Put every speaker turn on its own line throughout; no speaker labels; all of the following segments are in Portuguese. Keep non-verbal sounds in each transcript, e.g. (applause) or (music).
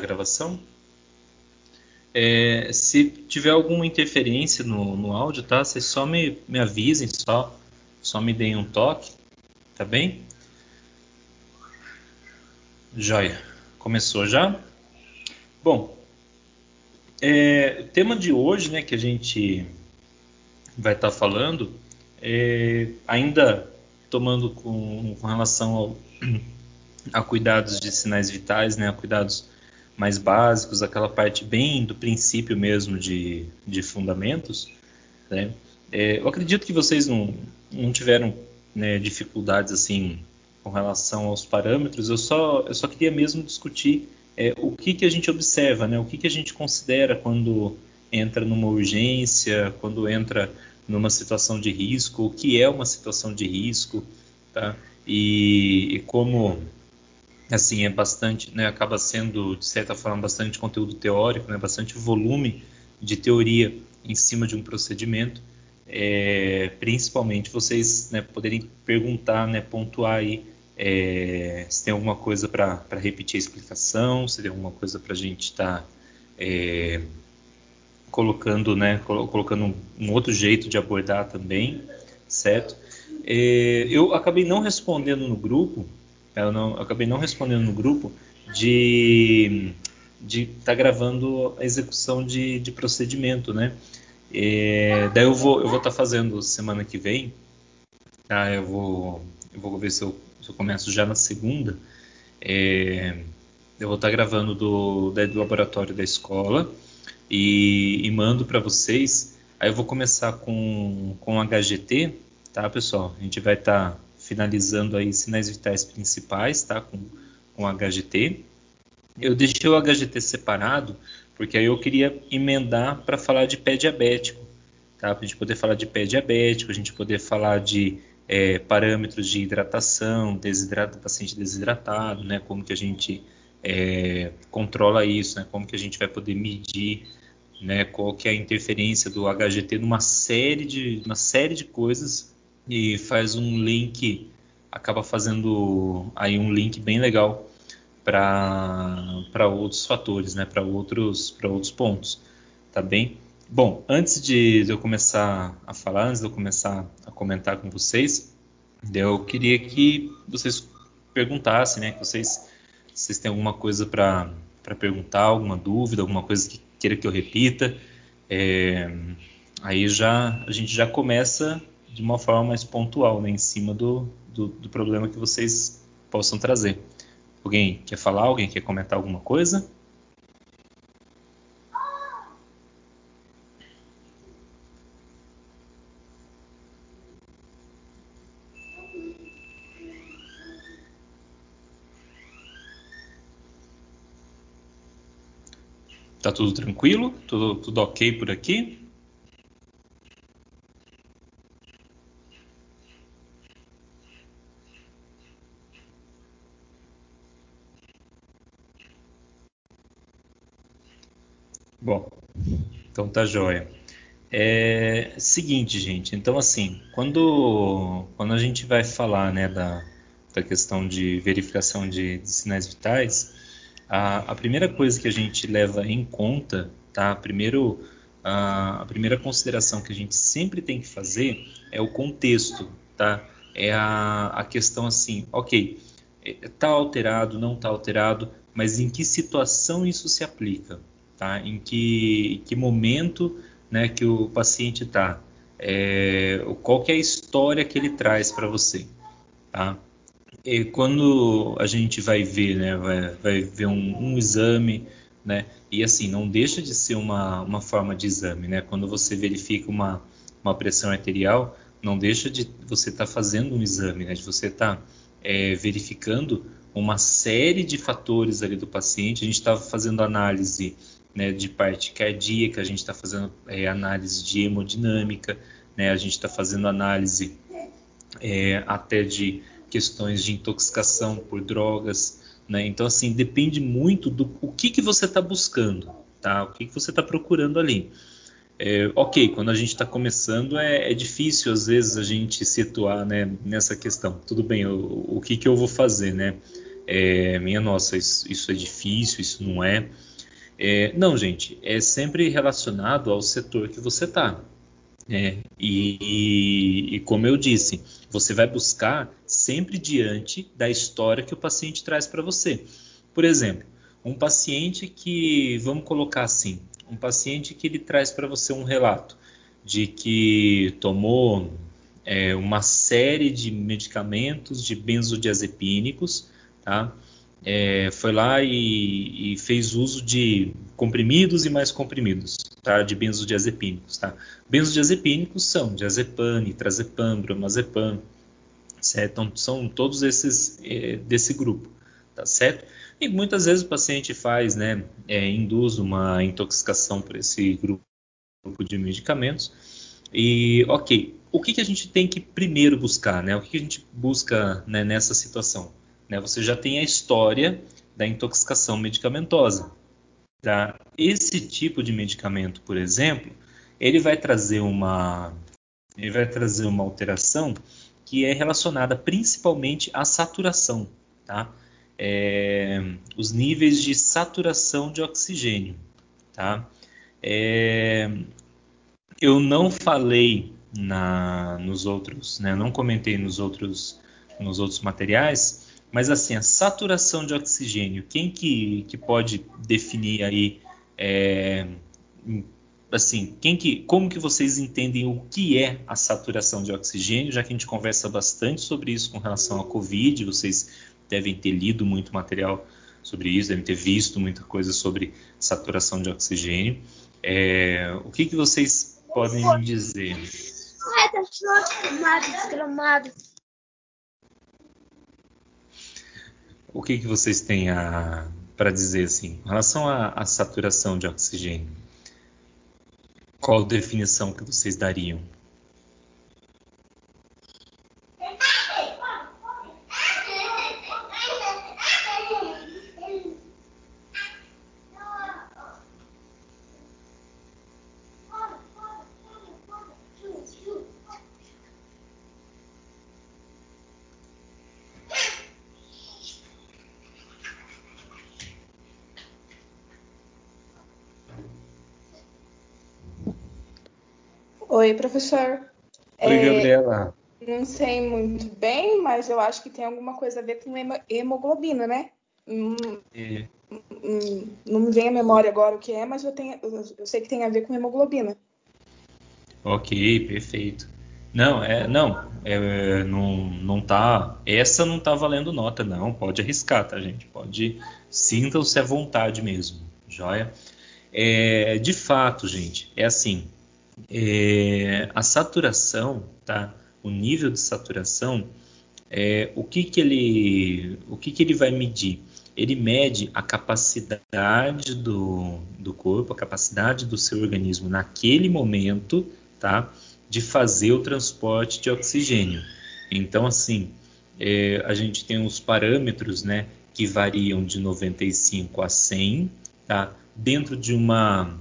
a gravação. É, se tiver alguma interferência no, no áudio, tá? Vocês só me, me avisem, só, só me deem um toque, tá bem? Joia. Começou já? Bom, é, o tema de hoje, né, que a gente vai estar tá falando, é, ainda tomando com, com relação ao, a cuidados de sinais vitais, né, a cuidados mais básicos, aquela parte bem do princípio mesmo de, de fundamentos, né? É, eu acredito que vocês não, não tiveram né, dificuldades assim com relação aos parâmetros. Eu só, eu só queria mesmo discutir é, o que, que a gente observa, né? O que, que a gente considera quando entra numa urgência, quando entra numa situação de risco, o que é uma situação de risco, tá? E, e como assim é bastante, né, acaba sendo de certa forma bastante conteúdo teórico, né, bastante volume de teoria em cima de um procedimento, é, principalmente vocês né, poderem perguntar, né, pontuar aí é, se tem alguma coisa para repetir a explicação, se tem alguma coisa para a gente estar tá, é, colocando, né, colocando um, outro jeito de abordar também, certo? É, eu acabei não respondendo no grupo eu, não, eu acabei não respondendo no grupo de de estar tá gravando a execução de, de procedimento, né? É, daí eu vou eu vou estar tá fazendo semana que vem, tá? Eu vou eu vou ver se eu, se eu começo já na segunda. É, eu vou estar tá gravando do, do laboratório da escola e, e mando para vocês. Aí eu vou começar com com HGT, tá, pessoal? A gente vai estar tá finalizando aí sinais vitais principais, tá? Com, com HGT. Eu deixei o HGT separado porque aí eu queria emendar para falar de pé diabético, tá? Para a gente poder falar de pé diabético, a gente poder falar de é, parâmetros de hidratação, desidrata, paciente desidratado, né? Como que a gente é, controla isso, né? Como que a gente vai poder medir, né? Qual que é a interferência do HGT numa série de uma série de coisas e faz um link, acaba fazendo aí um link bem legal para outros fatores, né, para outros, outros pontos, tá bem? Bom, antes de eu começar a falar, antes de eu começar a comentar com vocês, eu queria que vocês perguntassem, né, que vocês, vocês têm alguma coisa para perguntar, alguma dúvida, alguma coisa que queira que eu repita, é, aí já a gente já começa de uma forma mais pontual, né, em cima do, do, do problema que vocês possam trazer. Alguém quer falar? Alguém quer comentar alguma coisa? Tá tudo tranquilo? Tudo, tudo ok por aqui? Bom, então tá jóia. É seguinte, gente. Então, assim, quando, quando a gente vai falar né, da, da questão de verificação de, de sinais vitais, a, a, primeira coisa que a gente leva em conta, tá? Primeiro, a, a primeira consideração que a gente sempre tem que fazer é o contexto, tá? É a, a questão assim, ok, está é, alterado, não está alterado, mas em que situação isso se aplica? Tá? Em que, que momento né, que o paciente está, é, qual que é a história que ele traz para você, tá? E quando a gente vai ver, né, vai, vai ver um, um, exame, né, e assim, não deixa de ser uma, uma forma de exame, né, quando você verifica uma, uma pressão arterial, não deixa de você estar tá fazendo um exame, né, de você estar tá, é, verificando uma série de fatores ali do paciente, a gente estava fazendo análise né, de parte cardíaca, a gente está fazendo é, análise de hemodinâmica, né, a gente está fazendo análise é, até de questões de intoxicação por drogas, né? Então assim depende muito do o que que você está buscando, tá? O que que você está procurando ali. É, ok, quando a gente está começando é, é, difícil às vezes a gente situar né, nessa questão. Tudo bem, o, o que que eu vou fazer, né? é, minha nossa, isso, isso, é difícil, isso não é. É. Não, gente, é sempre relacionado ao setor que você está. É, e, e, e, como eu disse, você vai buscar sempre diante da história que o paciente traz para você. Por exemplo, um paciente que, vamos colocar assim, um paciente que ele traz para você um relato de que tomou é, uma série de medicamentos de benzodiazepínicos, tá? É, foi lá e, e, fez uso de comprimidos e mais comprimidos, tá? De benzodiazepínicos, tá? Benzodiazepínicos são diazepam, nitrazepam, bromazepam, certo? Então, são todos esses é, desse grupo, tá certo? E muitas vezes o paciente faz, né, é, induz uma intoxicação por esse grupo de medicamentos. E, ok, o que, que a gente tem que primeiro buscar, né? O que, que a gente busca né, nessa situação? Né? Você já tem a história da intoxicação medicamentosa. Tá? Esse tipo de medicamento, por exemplo, ele vai trazer uma, ele vai trazer uma alteração que é relacionada principalmente à saturação, tá? É, os níveis de saturação de oxigênio, tá? É, eu não falei na, nos outros, né? Não comentei nos outros, nos outros materiais, mas assim a saturação de oxigênio, quem que, que pode definir aí, é, assim, quem que, como que vocês entendem o que é a saturação de oxigênio? Já que a gente conversa bastante sobre isso com relação à COVID, vocês devem ter lido muito material sobre isso, devem ter visto muita coisa sobre saturação de oxigênio. É, o que, que vocês podem me dizer? Ai, tá O que, que vocês têm para dizer assim, em relação à saturação de oxigênio? Qual definição que vocês dariam?
Oi, professor.
Oi, é, Gabriela.
Não sei muito bem, mas eu acho que tem alguma coisa a ver com hemoglobina, né? Hum, é. Hum, não me vem à memória agora o que é, mas eu, tenho, eu sei que tem a ver com hemoglobina.
Ok, perfeito. Não, é, não, é, não, não tá. Essa não tá valendo nota, não. Pode arriscar, tá, gente? Pode. Sintam-se à vontade mesmo, joia? É, de fato, gente, é assim. É, a saturação, tá? O nível de saturação, é, o que que ele, o que que ele vai medir? Ele mede a capacidade do, do corpo, a capacidade do seu organismo naquele momento, tá? De fazer o transporte de oxigênio. Então, assim, é, a gente tem os parâmetros, né? Que variam de 95 a 100, tá? Dentro de uma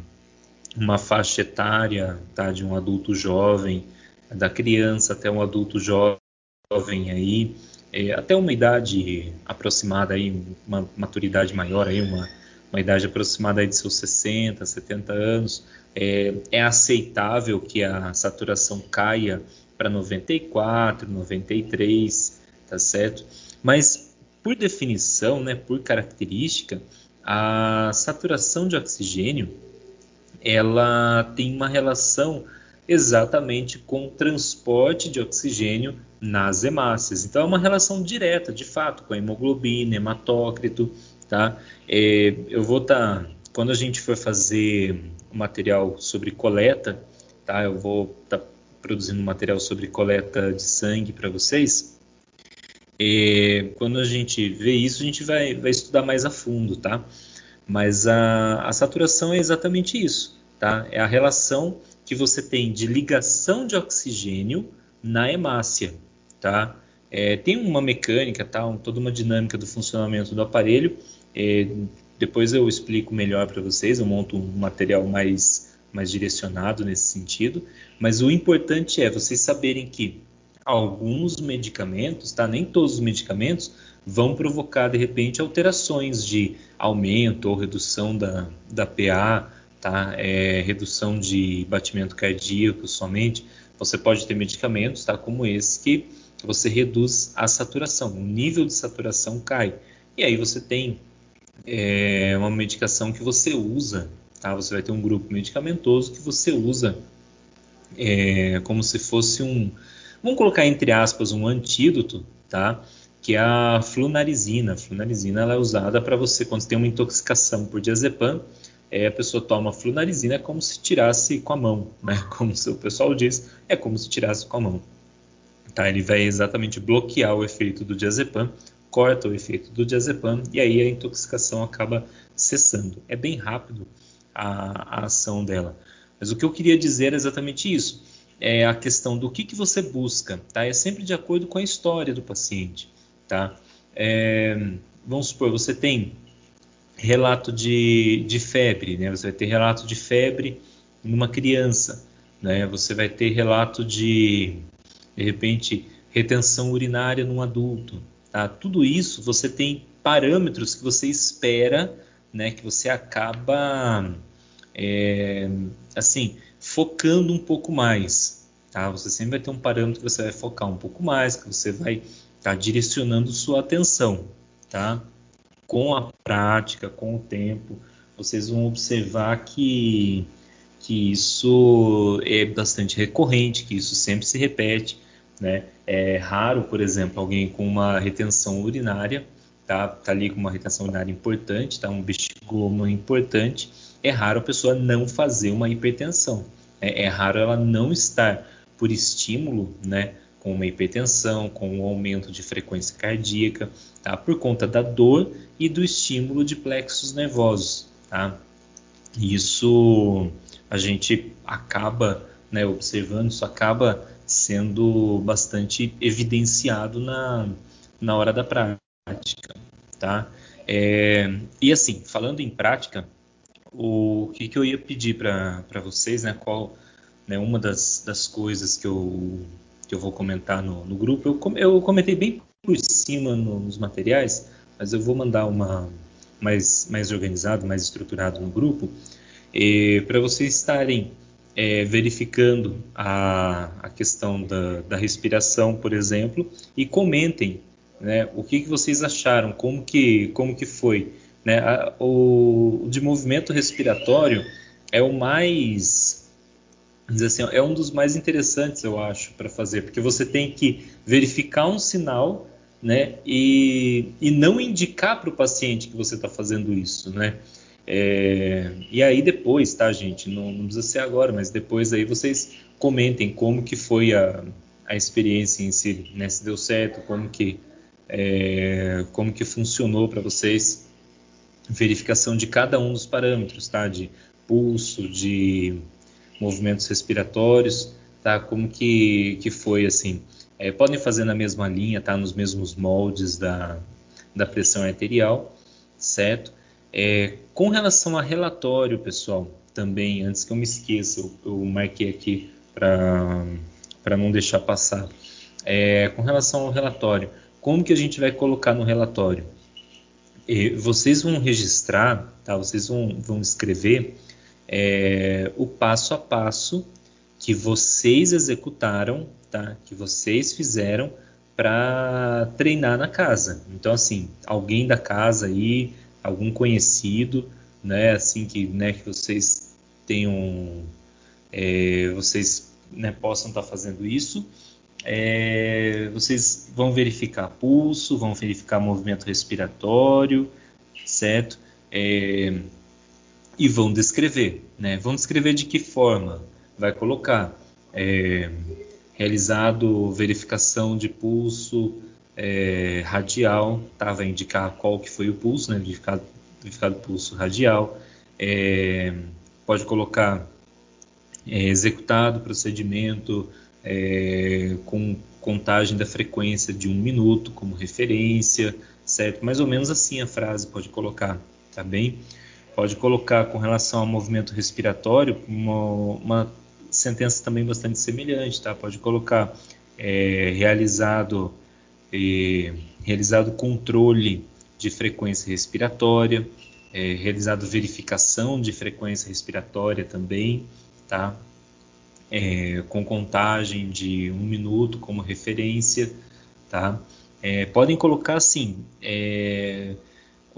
uma faixa etária tá, de um adulto jovem, da criança até um adulto jovem aí, é, até uma idade aproximada aí, uma maturidade maior aí, uma, uma idade aproximada aí de seus 60, 70 anos, é, é aceitável que a saturação caia para 94, 93, tá certo? Mas por definição, né, por característica, a saturação de oxigênio ela tem uma relação exatamente com o transporte de oxigênio nas hemácias. Então é uma relação direta, de fato, com a hemoglobina, hematócrito, tá? É, eu vou estar, tá, quando a gente for fazer o material sobre coleta, tá? Eu vou estar tá produzindo material sobre coleta de sangue para vocês. É, quando a gente vê isso, a gente vai, vai estudar mais a fundo, tá? Mas a, a saturação é exatamente isso, tá? É a relação que você tem de ligação de oxigênio na hemácia, tá? É, tem uma mecânica, tá? Um, toda uma dinâmica do funcionamento do aparelho. É, depois eu explico melhor para vocês, eu monto um material mais, mais direcionado nesse sentido. Mas o importante é vocês saberem que alguns medicamentos, tá? Nem todos os medicamentos vão provocar de repente alterações de aumento ou redução da, da PA, tá? É, redução de batimento cardíaco somente. Você pode ter medicamentos, tá? Como esse que você reduz a saturação, o nível de saturação cai. E aí você tem é, uma medicação que você usa, tá? Você vai ter um grupo medicamentoso que você usa é, como se fosse um, vamos colocar entre aspas, um antídoto, tá? Que é a flunarizina. A flunarizina ela é usada para você, quando tem uma intoxicação por diazepam, é, a pessoa toma flunarizina é como se tirasse com a mão, né? (laughs) Como o pessoal diz, é como se tirasse com a mão. Tá? Ele vai exatamente bloquear o efeito do diazepam, corta o efeito do diazepam e aí a intoxicação acaba cessando. É bem rápido a, a ação dela. Mas o que eu queria dizer é exatamente isso. É a questão do que, que você busca, tá? É sempre de acordo com a história do paciente, tá? É, vamos supor, você tem relato de, de febre, né? Você vai ter relato de febre numa criança, né? Você vai ter relato de, de repente, retenção urinária num adulto, tá? Tudo isso você tem parâmetros que você espera, né? Que você acaba é, assim, focando um pouco mais. Tá? Você sempre vai ter um parâmetro que você vai focar um pouco mais, que você vai estar tá direcionando sua atenção. Tá? Com a prática, com o tempo, vocês vão observar que, que isso é bastante recorrente, que isso sempre se repete. Né? É raro, por exemplo, alguém com uma retenção urinária, tá, tá ali com uma retenção urinária importante, tá, um bexigomo importante, é raro a pessoa não fazer uma hipertensão. É, é raro ela não estar por estímulo, né, com uma hipertensão, com um aumento de frequência cardíaca, tá? Por conta da dor e do estímulo de plexos nervosos, tá? Isso a gente acaba, né, observando, isso acaba sendo bastante evidenciado na, na hora da prática, tá? É, e assim, falando em prática, o que, que eu ia pedir para vocês, né? Qual, né, uma das, das coisas que eu, que eu vou comentar no, no grupo, eu, eu comentei bem por cima no, nos materiais, mas eu vou mandar uma mais, mais organizado, mais estruturado no grupo, para vocês estarem é, verificando a, a questão da, da respiração, por exemplo, e comentem né, o que, que vocês acharam, como que, como que foi né? A, o, de movimento respiratório é o mais, assim, é um dos mais interessantes, eu acho, para fazer, porque você tem que verificar um sinal, né? E, e não indicar para o paciente que você está fazendo isso, né? É, e aí depois, tá, gente? Não, não, precisa ser agora, mas depois aí vocês comentem como que foi a, a experiência em si, né? Se deu certo, como que é, como que funcionou para vocês verificação de cada um dos parâmetros, tá? De pulso, de movimentos respiratórios, tá? Como que, que foi assim? É, podem fazer na mesma linha, tá? Nos mesmos moldes da, da pressão arterial, certo? É, com relação a relatório, pessoal, também, antes que eu me esqueça, eu, eu marquei aqui para não deixar passar. É, com relação ao relatório, como que a gente vai colocar no relatório? E vocês vão registrar, tá? Vocês vão, vão escrever é, o passo a passo que vocês executaram, tá? Que vocês fizeram para treinar na casa. Então, assim, alguém da casa aí, algum conhecido, né? Assim que, né? Que vocês tenham, é, vocês né, possam estar tá fazendo isso é, vocês vão verificar pulso, vão verificar movimento respiratório, certo? É, e vão descrever, né? Vão descrever de que forma vai colocar é, realizado verificação de pulso é, radial, tá? Vai indicar qual que foi o pulso, né? Verificado, verificado pulso radial. É, pode colocar é, executado procedimento é, com contagem da frequência de um minuto como referência, certo? Mais ou menos assim a frase pode colocar, tá bem? Pode colocar com relação ao movimento respiratório uma, uma sentença também bastante semelhante, tá? Pode colocar é, realizado é, realizado controle de frequência respiratória, é, realizado verificação de frequência respiratória também, tá? É, com contagem de um minuto como referência, tá? É, podem colocar assim,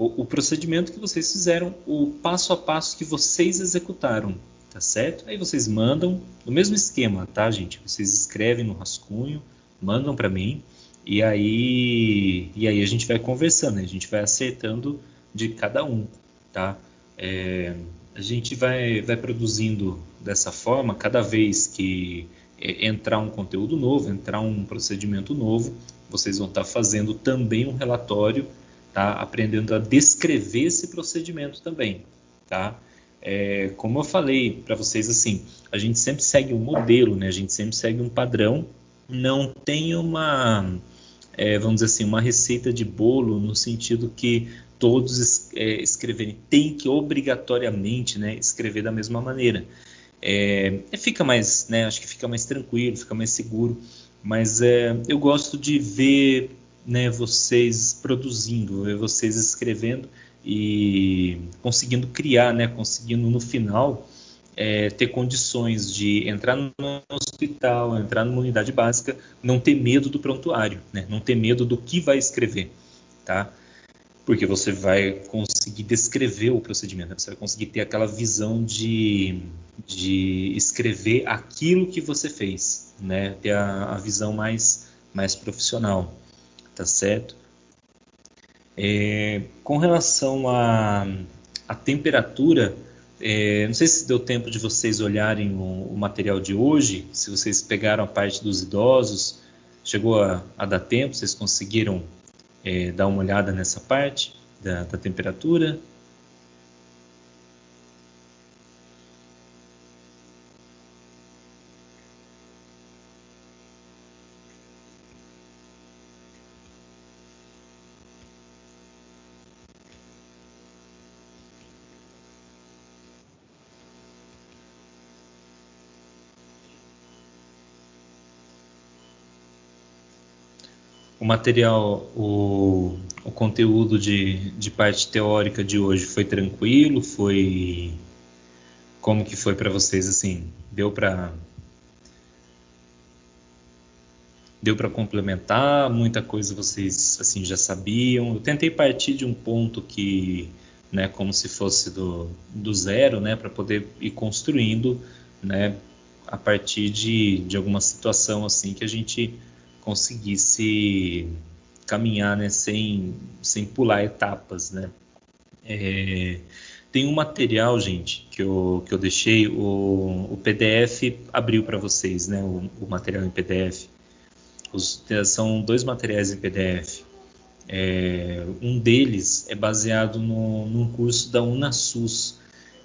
o, o, procedimento que vocês fizeram, o passo a passo que vocês executaram, tá certo? Aí vocês mandam, no mesmo esquema, tá, gente? Vocês escrevem no rascunho, mandam para mim, e aí, e aí a gente vai conversando, a gente vai acertando de cada um, tá? É, a gente vai, vai produzindo dessa forma, cada vez que entrar um conteúdo novo, entrar um procedimento novo, vocês vão estar fazendo também um relatório, tá? Aprendendo a descrever esse procedimento também, tá? É, como eu falei para vocês, assim, a gente sempre segue um modelo, né? A gente sempre segue um padrão, não tem uma, é, vamos dizer assim, uma receita de bolo no sentido que todos é, escreverem, tem que obrigatoriamente, né, escrever da mesma maneira. É, fica mais, né, acho que fica mais tranquilo, fica mais seguro mas é, eu gosto de ver né, vocês produzindo, ver vocês escrevendo e conseguindo criar, né, conseguindo no final é, ter condições de entrar no hospital, entrar numa unidade básica, não ter medo do prontuário, né, não ter medo do que vai escrever, tá? Porque você vai conseguir descrever o procedimento, né? você vai conseguir ter aquela visão de, de escrever aquilo que você fez, né? Ter a, a visão mais, mais profissional, tá certo? É, com relação à a, a, temperatura, é, não sei se deu tempo de vocês olharem o, o, material de hoje, se vocês pegaram a parte dos idosos, chegou a, a dar tempo, vocês conseguiram é, dar uma olhada nessa parte da, da temperatura? O material, o, o conteúdo de, de parte teórica de hoje foi tranquilo? Foi como que foi para vocês assim? Deu para deu para complementar? Muita coisa vocês assim já sabiam? Eu tentei partir de um ponto que, né, como se fosse do, do zero, né, para poder ir construindo, né, a partir de, de alguma situação assim que a gente conseguisse caminhar né, sem, sem pular etapas. Né? É, tem um material, gente, que eu, que eu deixei, o, o PDF abriu para vocês, né, o, o, material em PDF. Os, são dois materiais em PDF. É, um deles é baseado no, num curso da UnaSUS.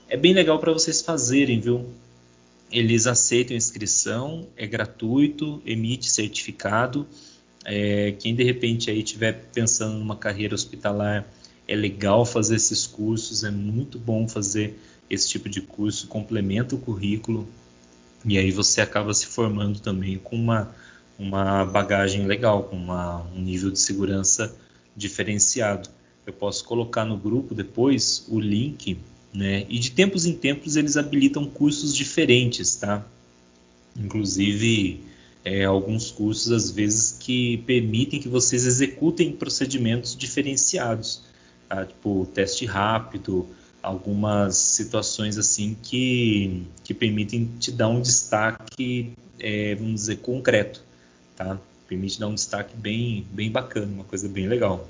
É bem legal para vocês fazerem, viu? Eles aceitam inscrição, é gratuito, emite certificado. É, quem de repente aí estiver pensando numa carreira hospitalar, é legal fazer esses cursos, é muito bom fazer esse tipo de curso, complementa o currículo e aí você acaba se formando também com uma, uma bagagem legal, com uma, um nível de segurança diferenciado. Eu posso colocar no grupo depois o link né? E de tempos em tempos eles habilitam cursos diferentes, tá? Inclusive é, alguns cursos às vezes que permitem que vocês executem procedimentos diferenciados, tá? tipo teste rápido, algumas situações assim que, que permitem te dar um destaque, é, vamos dizer, concreto, tá? Permite dar um destaque bem, bem bacana, uma coisa bem legal.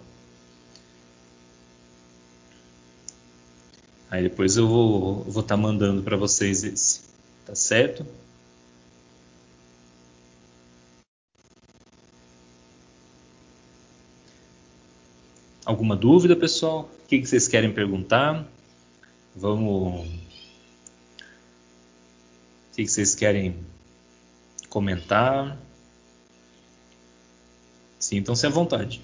Aí depois eu vou estar tá mandando para vocês esse, tá certo? Alguma dúvida, pessoal? O que, que vocês querem perguntar? Vamos. O que, que vocês querem comentar? Sintam-se à vontade.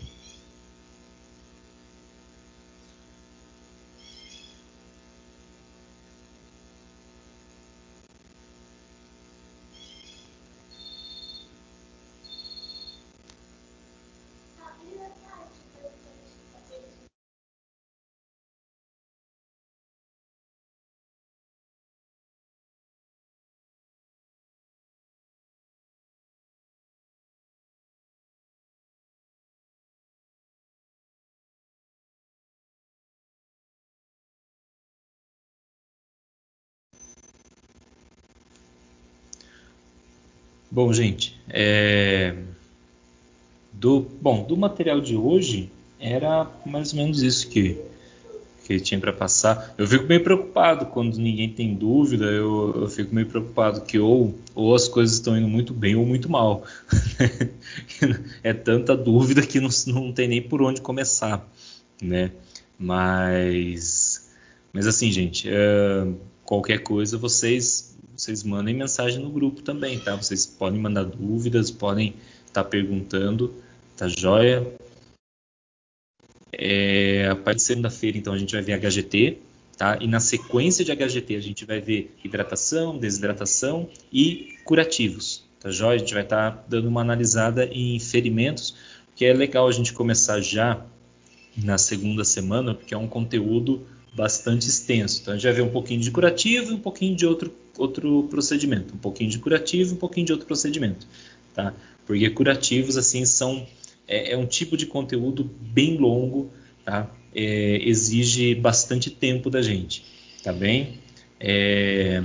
Bom, gente, é... do bom do material de hoje era mais ou menos isso que que tinha para passar. Eu fico meio preocupado quando ninguém tem dúvida. Eu, eu fico meio preocupado que ou, ou as coisas estão indo muito bem ou muito mal. (laughs) é tanta dúvida que não, não tem nem por onde começar, né? Mas, mas assim, gente, é, qualquer coisa vocês vocês mandem mensagem no grupo também, tá? Vocês podem mandar dúvidas, podem estar tá perguntando, tá joia? É, a partir de segunda-feira, então, a gente vai ver HGT, tá? E na sequência de HGT, a gente vai ver hidratação, desidratação e curativos, tá joia? A gente vai estar tá dando uma analisada em ferimentos, que é legal a gente começar já na segunda semana, porque é um conteúdo bastante extenso. Então, a gente vai ver um pouquinho de curativo e um pouquinho de outro, outro procedimento. Um pouquinho de curativo um pouquinho de outro procedimento, tá? Porque curativos, assim, são é, é um tipo de conteúdo bem longo, tá? É, exige bastante tempo da gente, tá bem? É,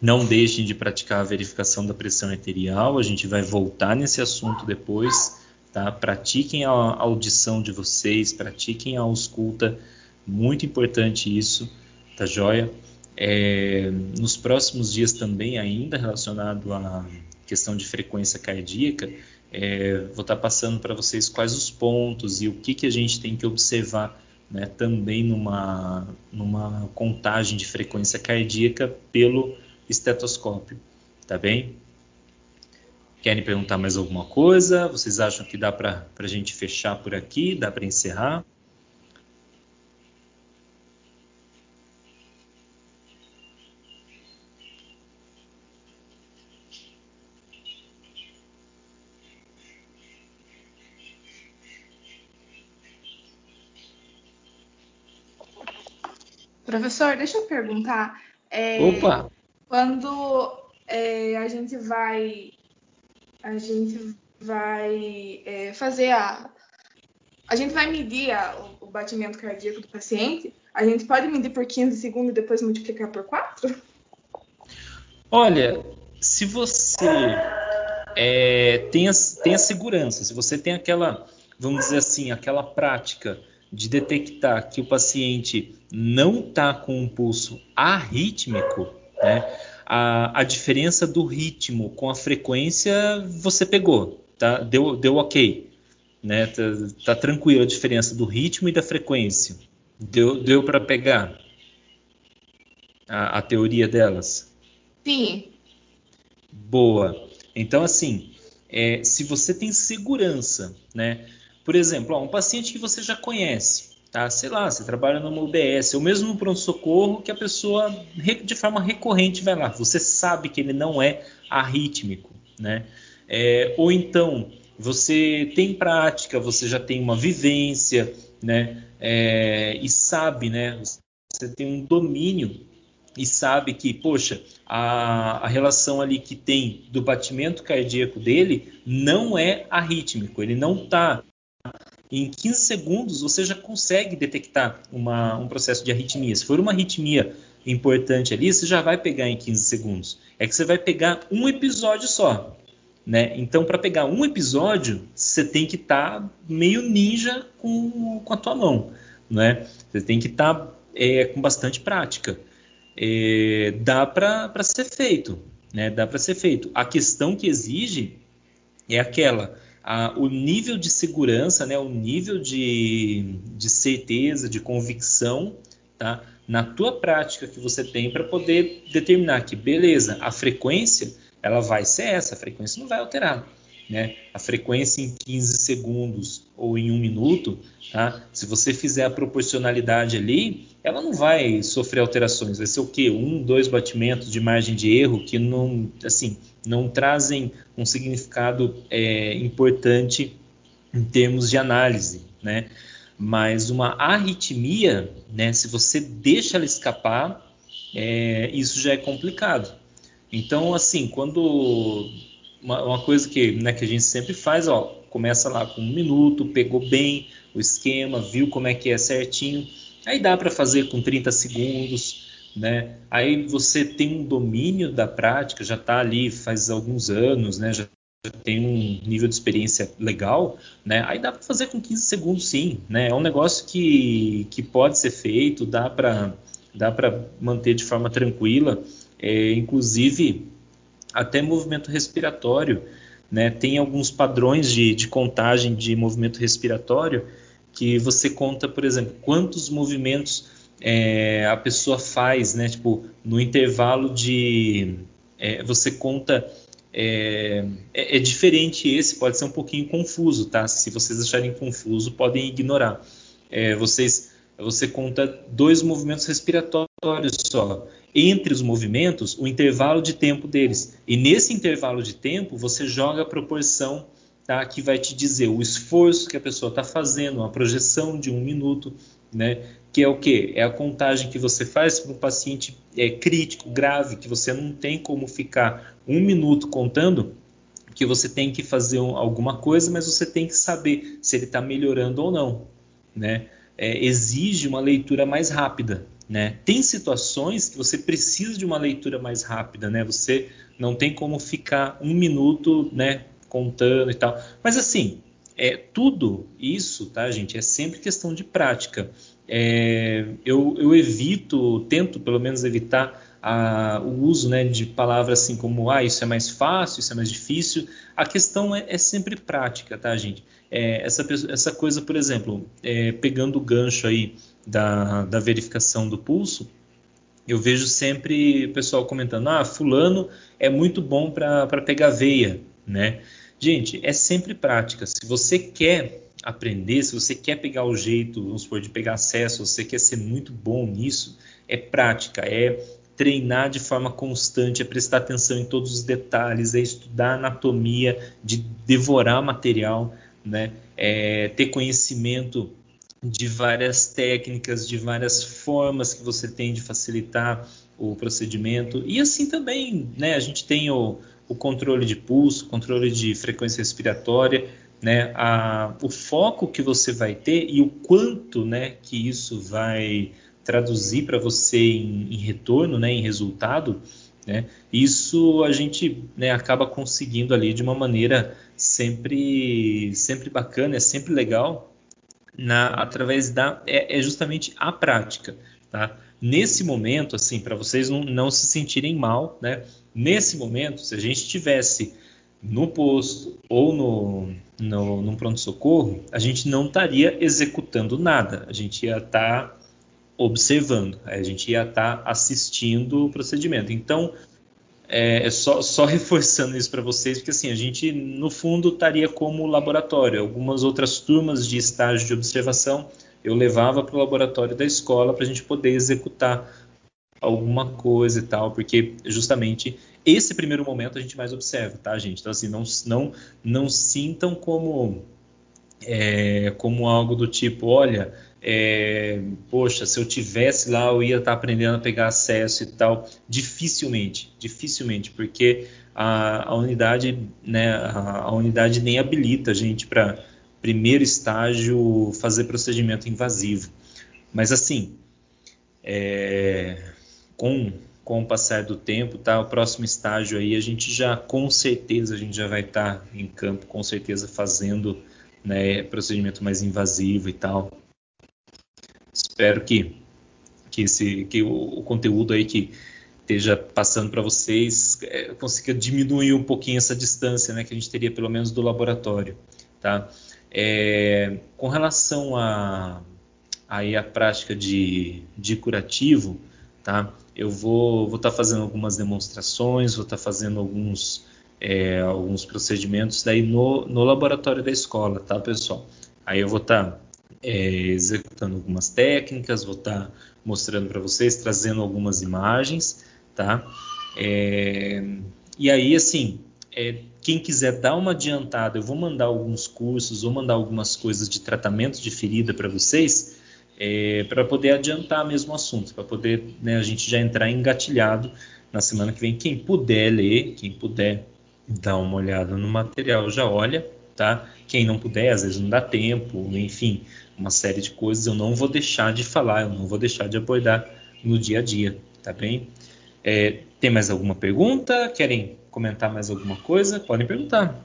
não deixem de praticar a verificação da pressão arterial, a gente vai voltar nesse assunto depois, tá? Pratiquem a audição de vocês, pratiquem a ausculta, muito importante isso, tá joia? É, nos próximos dias também, ainda relacionado à questão de frequência cardíaca, é, vou estar passando para vocês quais os pontos e o que, que a gente tem que observar né, também numa, numa contagem de frequência cardíaca pelo estetoscópio, tá bem? Querem perguntar mais alguma coisa? Vocês acham que dá para a gente fechar por aqui? Dá para encerrar?
Professor, deixa eu perguntar. É,
Opa!
Quando é, a gente vai a gente vai é, fazer a a gente vai medir a, o, batimento cardíaco do paciente, a gente pode medir por 15 segundos e depois multiplicar por 4?
Olha, se você é, tem, a, tem a segurança, se você tem aquela, vamos dizer assim, aquela prática de detectar que o paciente não está com um pulso arrítmico, né, a, a, diferença do ritmo com a frequência você pegou, tá? Deu, deu ok, né? Tá, tá tranquilo a diferença do ritmo e da frequência. Deu, deu para pegar a, a teoria delas?
Sim.
Boa. Então, assim, é, se você tem segurança, né? Por exemplo, ó, um paciente que você já conhece, tá? Sei lá, você trabalha numa UBS, ou mesmo no pronto-socorro, que a pessoa de forma recorrente vai lá. Você sabe que ele não é arrítmico, né? É, ou então você tem prática, você já tem uma vivência, né? É, e sabe, né? Você tem um domínio e sabe que, poxa, a, a, relação ali que tem do batimento cardíaco dele não é arrítmico, ele não está em 15 segundos você já consegue detectar uma, um processo de arritmia. Se for uma arritmia importante ali, você já vai pegar em 15 segundos. É que você vai pegar um episódio só. Né? Então, para pegar um episódio, você tem que estar tá meio ninja com, com a tua mão. Né? Você tem que estar tá, é, com bastante prática. É, dá para ser feito. Né? Dá para ser feito. A questão que exige é aquela o nível de segurança, né, o nível de, de certeza, de convicção, tá, na tua prática que você tem para poder determinar que, beleza, a frequência ela vai ser essa, a frequência não vai alterar. Né? A frequência em 15 segundos ou em um minuto, tá? se você fizer a proporcionalidade ali, ela não vai sofrer alterações. Vai ser o quê? Um, dois batimentos de margem de erro que não, assim, não trazem um significado é, importante em termos de análise, né? Mas uma arritmia, né, se você deixa ela escapar, é, isso já é complicado. Então, assim, quando uma, uma coisa que, né, que a gente sempre faz, ó, começa lá com um minuto, pegou bem o esquema, viu como é que é certinho, aí dá para fazer com 30 segundos, né? Aí você tem um domínio da prática, já está ali faz alguns anos, né? Já tem um nível de experiência legal, né? Aí dá para fazer com 15 segundos, sim, né? É um negócio que, que pode ser feito, dá para dá para manter de forma tranquila, é, inclusive até movimento respiratório, né? Tem alguns padrões de, de contagem de movimento respiratório que você conta, por exemplo, quantos movimentos é, a pessoa faz, né? Tipo, no intervalo de. É, você conta. É, é, é, diferente esse, pode ser um pouquinho confuso, tá? Se vocês acharem confuso, podem ignorar. É, vocês, você conta dois movimentos respiratórios só. Entre os movimentos, o intervalo de tempo deles. E nesse intervalo de tempo, você joga a proporção tá? que vai te dizer o esforço que a pessoa está fazendo, uma projeção de um minuto, né? que é o que? É a contagem que você faz para um paciente é, crítico, grave, que você não tem como ficar um minuto contando, que você tem que fazer um, alguma coisa, mas você tem que saber se ele está melhorando ou não. Né? É, exige uma leitura mais rápida. Né? Tem situações que você precisa de uma leitura mais rápida, né? Você não tem como ficar um minuto, né, contando e tal. Mas assim, é tudo isso, tá, gente? É sempre questão de prática. É, eu, eu, evito, tento pelo menos evitar a, o uso né, de palavras assim como ah, isso é mais fácil, isso é mais difícil. A questão é, é sempre prática, tá, gente? É, essa, essa coisa, por exemplo, é, pegando o gancho aí da, da verificação do pulso, eu vejo sempre o pessoal comentando: ah, fulano é muito bom para pegar veia, né? Gente, é sempre prática. Se você quer aprender, se você quer pegar o jeito, vamos supor, de pegar acesso, você quer ser muito bom nisso, é prática, é treinar de forma constante, é prestar atenção em todos os detalhes, é estudar anatomia, de devorar material, né? É ter conhecimento de várias técnicas, de várias formas que você tem de facilitar o procedimento. E assim também, né? A gente tem o, o controle de pulso, controle de frequência respiratória, né, a, o foco que você vai ter e o quanto né, que isso vai traduzir para você em, em, retorno, né, em resultado, né, isso a gente né, acaba conseguindo ali de uma maneira sempre, sempre bacana, é sempre legal, na, através da é, é justamente a prática, tá? Nesse momento, assim, para vocês não, não se sentirem mal, né? Nesse momento, se a gente tivesse no posto ou no, no, no pronto-socorro, a gente não estaria executando nada, a gente ia estar tá observando, a gente ia estar tá assistindo o procedimento. Então, é, é só, só, (laughs) reforçando isso para vocês, porque assim, a gente no fundo estaria como laboratório. Algumas outras turmas de estágio de observação eu levava para o laboratório da escola para a gente poder executar alguma coisa e tal, porque justamente esse primeiro momento a gente mais observa, tá, gente? Então, assim, não, não, não sintam como, é, como algo do tipo, olha, é, poxa, se eu tivesse lá, eu ia estar aprendendo a pegar acesso e tal. Dificilmente, dificilmente, porque a, a unidade, né, a, a unidade nem habilita a gente para primeiro estágio fazer procedimento invasivo. Mas assim, é, com, com o passar do tempo, tá? O próximo estágio aí a gente já, com certeza, a gente já vai estar tá em campo, com certeza fazendo né, procedimento mais invasivo e tal. Espero que, que, esse, que o, o conteúdo aí que esteja passando para vocês é, consiga diminuir um pouquinho essa distância, né, que a gente teria pelo menos do laboratório, tá? É, com relação a aí a prática de, de curativo, tá? Eu vou estar vou tá fazendo algumas demonstrações, vou estar tá fazendo alguns, é, alguns procedimentos daí no, no laboratório da escola, tá, pessoal? Aí eu vou estar tá, é, executando algumas técnicas, vou estar tá mostrando para vocês, trazendo algumas imagens, tá? É, e aí, assim, é, quem quiser dar uma adiantada, eu vou mandar alguns cursos, vou mandar algumas coisas de tratamento de ferida para vocês, é, para poder adiantar mesmo o assunto, para poder né, a gente já entrar engatilhado na semana que vem. Quem puder ler, quem puder dar uma olhada no material, já olha, tá? Quem não puder, às vezes não dá tempo, enfim, uma série de coisas, eu não vou deixar de falar, eu não vou deixar de abordar no dia a dia, tá bem? É, tem mais alguma pergunta? Querem comentar mais alguma coisa? Podem perguntar.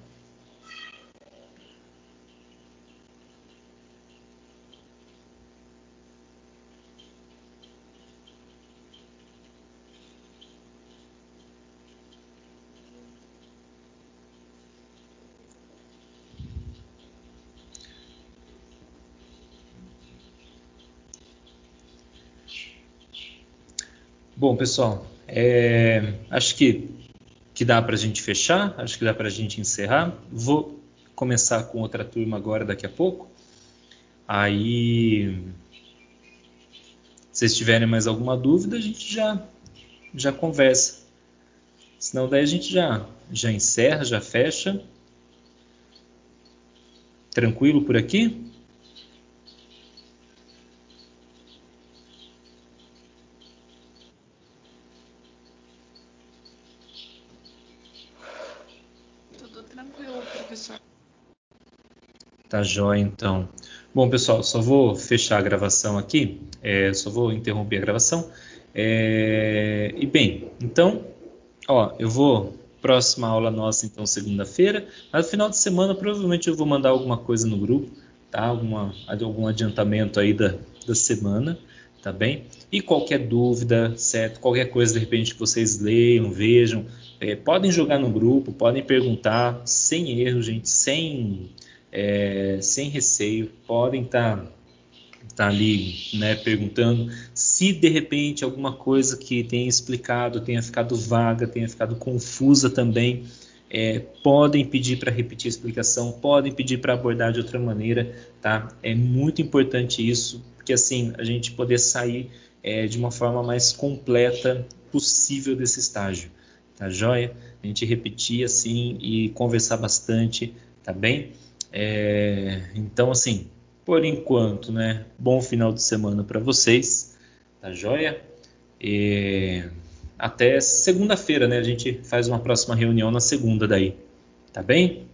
Bom, pessoal, é, acho que, que dá para a gente fechar, acho que dá para a gente encerrar. Vou começar com outra turma agora, daqui a pouco. Aí, se vocês tiverem mais alguma dúvida, a gente já, já conversa. Senão, daí a gente já, já encerra, já fecha. Tranquilo por aqui? Tá jóia, então. Bom, pessoal, só vou fechar a gravação aqui, é, só vou interromper a gravação. É, e bem, então, ó, eu vou próxima aula nossa, então, segunda-feira. Mas no final de semana, provavelmente eu vou mandar alguma coisa no grupo, tá? Alguma, algum adiantamento aí da, da semana, tá bem? E qualquer dúvida, certo? Qualquer coisa, de repente, que vocês leiam, vejam, é, podem jogar no grupo, podem perguntar, sem erro, gente, sem é, sem receio, podem estar tá, tá ali né, perguntando. Se de repente alguma coisa que tenha explicado tenha ficado vaga, tenha ficado confusa também, é, podem pedir para repetir a explicação, podem pedir para abordar de outra maneira, tá? É muito importante isso, porque assim a gente poder sair é, de uma forma mais completa possível desse estágio, tá joia? A gente repetir assim e conversar bastante, tá bem? É, então, assim, por enquanto, né? Bom final de semana para vocês, tá joia? E até segunda-feira, né? A gente faz uma próxima reunião na segunda daí, tá bem?